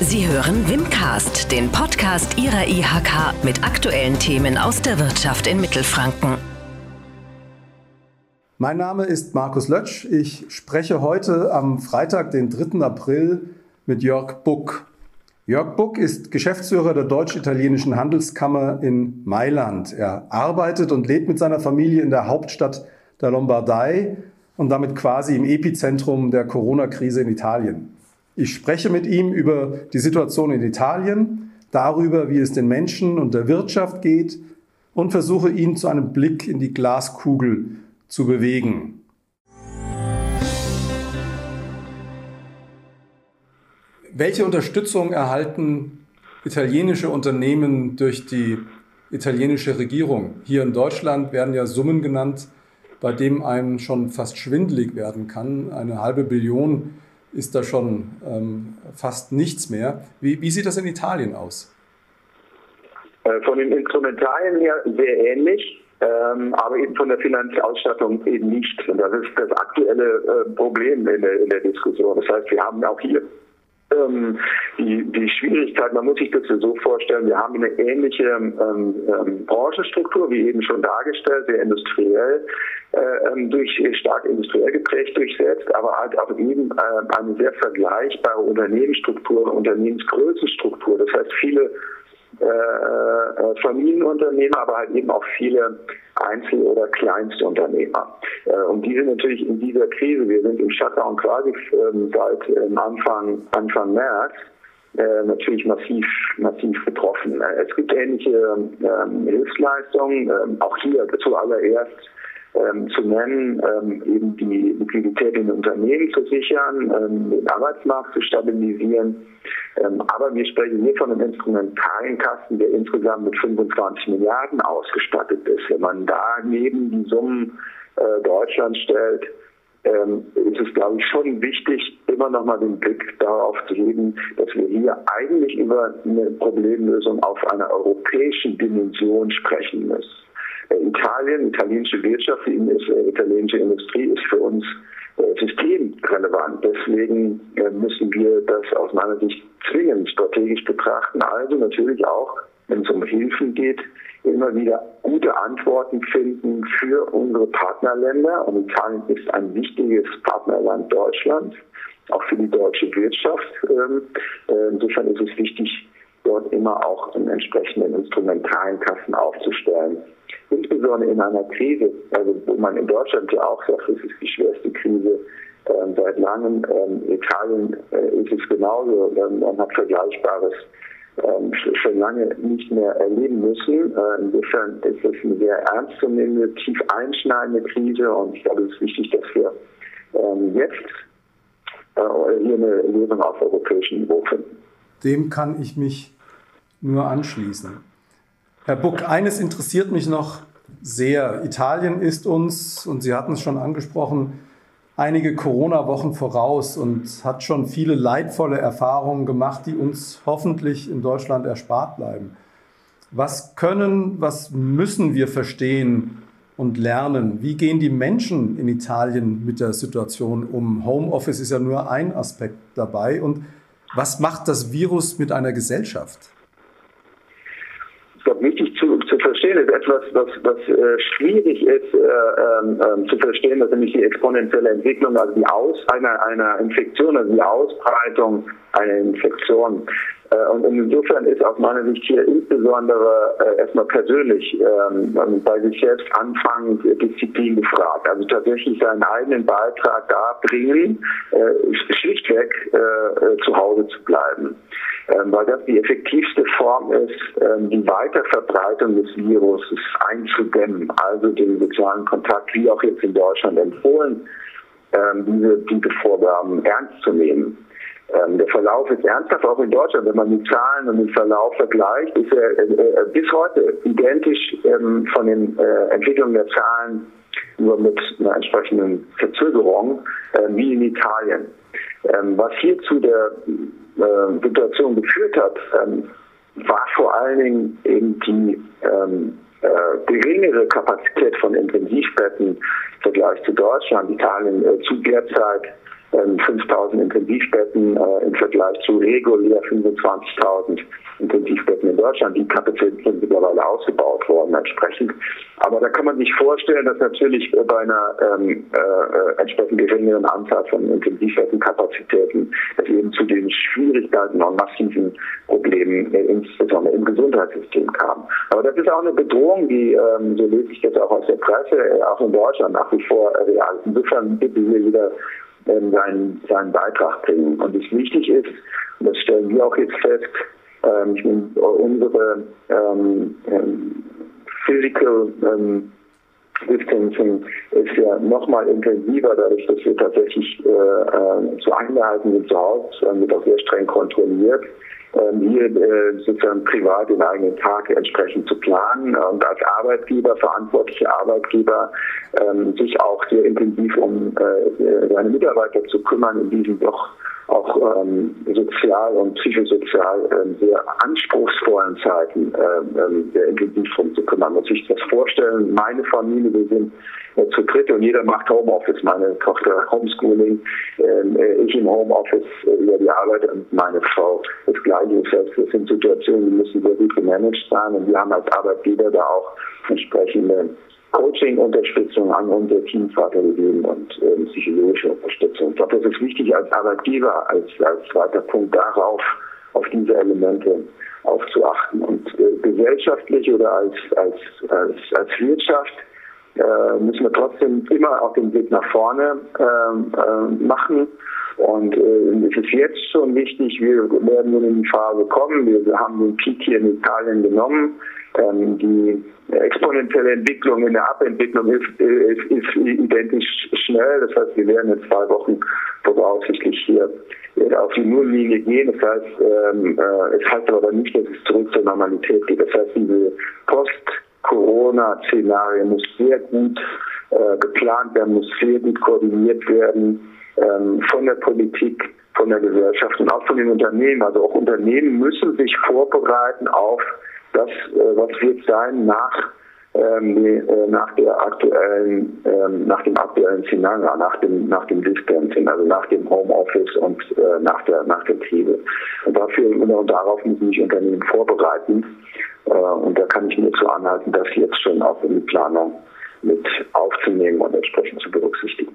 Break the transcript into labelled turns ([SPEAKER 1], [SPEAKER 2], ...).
[SPEAKER 1] Sie hören Wimcast, den Podcast Ihrer IHK mit aktuellen Themen aus der Wirtschaft in Mittelfranken.
[SPEAKER 2] Mein Name ist Markus Lötsch. Ich spreche heute am Freitag, den 3. April, mit Jörg Buck. Jörg Buck ist Geschäftsführer der Deutsch-Italienischen Handelskammer in Mailand. Er arbeitet und lebt mit seiner Familie in der Hauptstadt der Lombardei und damit quasi im Epizentrum der Corona-Krise in Italien. Ich spreche mit ihm über die Situation in Italien, darüber, wie es den Menschen und der Wirtschaft geht und versuche ihn zu einem Blick in die Glaskugel zu bewegen. Welche Unterstützung erhalten italienische Unternehmen durch die italienische Regierung? Hier in Deutschland werden ja Summen genannt, bei denen einem schon fast schwindelig werden kann. Eine halbe Billion ist da schon ähm, fast nichts mehr. Wie, wie, sieht das in Italien aus?
[SPEAKER 3] Äh, von den Instrumentarien her sehr ähnlich, ähm, aber eben von der Finanzausstattung eben nicht. Und das ist das aktuelle äh, Problem in der, in der Diskussion. Das heißt, wir haben auch hier ähm, die, die Schwierigkeit, man muss sich das so vorstellen, wir haben eine ähnliche ähm, ähm, Branchenstruktur, wie eben schon dargestellt, sehr industriell, äh, ähm, durch stark industriell geprägt durchsetzt, aber halt auch eben äh, eine sehr vergleichbare Unternehmensstruktur, Unternehmensgrößenstruktur. Das heißt, viele äh, äh, Familienunternehmer, aber halt eben auch viele Einzel- oder Kleinstunternehmer. Äh, und die sind natürlich in dieser Krise, wir sind im Shutdown quasi ähm, seit ähm, Anfang, Anfang März, äh, natürlich massiv, massiv betroffen. Äh, es gibt ähnliche ähm, Hilfsleistungen, ähm, auch hier zuallererst ähm, zu nennen, ähm, eben die Liquidität in Unternehmen zu sichern, ähm, den Arbeitsmarkt zu stabilisieren. Ähm, aber wir sprechen hier von einem Instrumentarien-Kasten, der insgesamt mit 25 Milliarden ausgestattet ist. Wenn man daneben die Summen äh, Deutschland stellt, ähm, ist es, glaube ich, schon wichtig, immer noch mal den Blick darauf zu heben, dass wir hier eigentlich über eine Problemlösung auf einer europäischen Dimension sprechen müssen. Italien, italienische Wirtschaft, die äh, italienische Industrie ist für uns äh, systemrelevant. Deswegen äh, müssen wir das aus meiner Sicht zwingend strategisch betrachten. Also natürlich auch, wenn es um Hilfen geht, immer wieder gute Antworten finden für unsere Partnerländer. Und Italien ist ein wichtiges Partnerland Deutschlands, auch für die deutsche Wirtschaft. Ähm, insofern ist es wichtig, dort immer auch einen entsprechenden Instrumentarien aufzustellen insbesondere in einer Krise, also wo man in Deutschland ja auch sagt, es ist die schwerste Krise ähm, seit langem. Ähm, Italien äh, ist es genauso. Ähm, man hat Vergleichbares ähm, schon lange nicht mehr erleben müssen. Äh, insofern ist es eine sehr ernstzunehmende, tief einschneidende Krise und ich glaube, es ist wichtig, dass wir ähm, jetzt äh, hier eine Lösung auf europäischem Niveau finden.
[SPEAKER 2] Dem kann ich mich nur anschließen. Herr Buck, eines interessiert mich noch sehr. Italien ist uns, und Sie hatten es schon angesprochen, einige Corona-Wochen voraus und hat schon viele leidvolle Erfahrungen gemacht, die uns hoffentlich in Deutschland erspart bleiben. Was können, was müssen wir verstehen und lernen? Wie gehen die Menschen in Italien mit der Situation um? Homeoffice ist ja nur ein Aspekt dabei. Und was macht das Virus mit einer Gesellschaft?
[SPEAKER 3] Verstehen, ist etwas, was, was äh, schwierig ist äh, ähm, ähm, zu verstehen, dass nämlich die exponentielle Entwicklung, also die Aus einer, einer Infektion, also die Ausbreitung einer Infektion. Äh, und insofern ist aus meiner Sicht hier insbesondere äh, erstmal persönlich ähm, bei sich selbst anfangen, Disziplin gefragt. Also tatsächlich seinen eigenen Beitrag da bringen, äh, schlichtweg äh, äh, zu Hause zu bleiben ähm, weil das die effektivste Form ist, ähm, die Weiterverbreitung des Virus einzudämmen, also den sozialen Kontakt, wie auch jetzt in Deutschland empfohlen, ähm, diese, diese Vorgaben ernst zu nehmen. Ähm, der Verlauf ist ernsthaft auch in Deutschland. Wenn man die Zahlen und den Verlauf vergleicht, ist er äh, äh, bis heute identisch ähm, von den äh, Entwicklungen der Zahlen nur mit einer entsprechenden Verzögerung wie in Italien. Ähm, was hier zu der äh, Situation geführt hat, ähm, war vor allen Dingen eben die ähm, äh, geringere Kapazität von Intensivbetten im Vergleich zu Deutschland. Italien äh, zu der Zeit 5000 ähm, Intensivbetten äh, im Vergleich zu regulär 25.000 Intensivbetten in Deutschland. Die Kapazitäten sind mittlerweile ausgebaut worden entsprechend. Aber da kann man sich vorstellen, dass natürlich bei einer ähm, äh, entsprechend geringeren Anzahl von Intensivbettenkapazitäten es eben zu den Schwierigkeiten und massiven Problemen äh, insbesondere im Gesundheitssystem kam. Aber das ist auch eine Bedrohung, die, ähm, so lese ich das auch aus der Presse, äh, auch in Deutschland nach wie vor real ist. Insofern bitte hier wieder ähm, seinen, seinen Beitrag bringen. Und es wichtig ist, und das stellen wir auch jetzt fest, ähm, unsere ähm, ähm, Physical ähm, Distancing ist ja nochmal intensiver, dadurch, dass wir tatsächlich äh, äh, zu Eingehalten sind zu Hause, wird auch sehr streng kontrolliert. Ähm, hier äh, sozusagen privat den eigenen Tag entsprechend zu planen und als Arbeitgeber, verantwortliche Arbeitgeber, ähm, sich auch sehr intensiv um äh, seine Mitarbeiter zu kümmern in diesen doch auch ähm, sozial und psychosozial ähm, sehr anspruchsvollen Zeiten ähm, ähm sehr intensiv drum zu kümmern. Man muss sich das vorstellen, meine Familie, wir sind äh, zu dritt und jeder macht Homeoffice. Meine Tochter Homeschooling, ähm, äh, ich im Homeoffice äh, über die Arbeit und meine Frau das Gleiche. Das sind Situationen, die müssen sehr gut gemanagt sein und wir haben als Arbeitgeber da auch entsprechende Coaching-Unterstützung an unsere Teams weitergegeben und äh, psychologische Unterstützung. Ich glaube, das ist wichtig als Arbeitgeber, als, als zweiter Punkt darauf, auf diese Elemente aufzuachten. Und äh, gesellschaftlich oder als, als, als, als Wirtschaft äh, müssen wir trotzdem immer auf den Weg nach vorne ähm, äh, machen. Und äh, es ist jetzt schon wichtig, wir werden nun in die Phase kommen. Wir, haben den Peak hier in Italien genommen. Ähm, die exponentielle Entwicklung in der Abentwicklung ist, ist, ist, identisch schnell. Das heißt, wir werden in zwei Wochen voraussichtlich hier auf die Nulllinie gehen. Das heißt, ähm, äh, es heißt aber nicht, dass es zurück zur Normalität geht. Das heißt, diese Post-Corona-Szenario muss sehr gut äh, geplant werden, muss sehr gut koordiniert werden ähm, von der Politik, von der Gesellschaft und auch von den Unternehmen. Also auch Unternehmen müssen sich vorbereiten auf das, äh, was wird sein nach ähm, äh, nach der aktuellen, ähm, nach dem aktuellen Szenario, nach dem, nach dem Distancing, also nach dem Homeoffice und äh, nach der, nach der Krise. Und dafür und darauf müssen sich Unternehmen vorbereiten. und da kann ich nur zu anhalten, das jetzt schon auch in die Planung mit aufzunehmen und entsprechend zu berücksichtigen.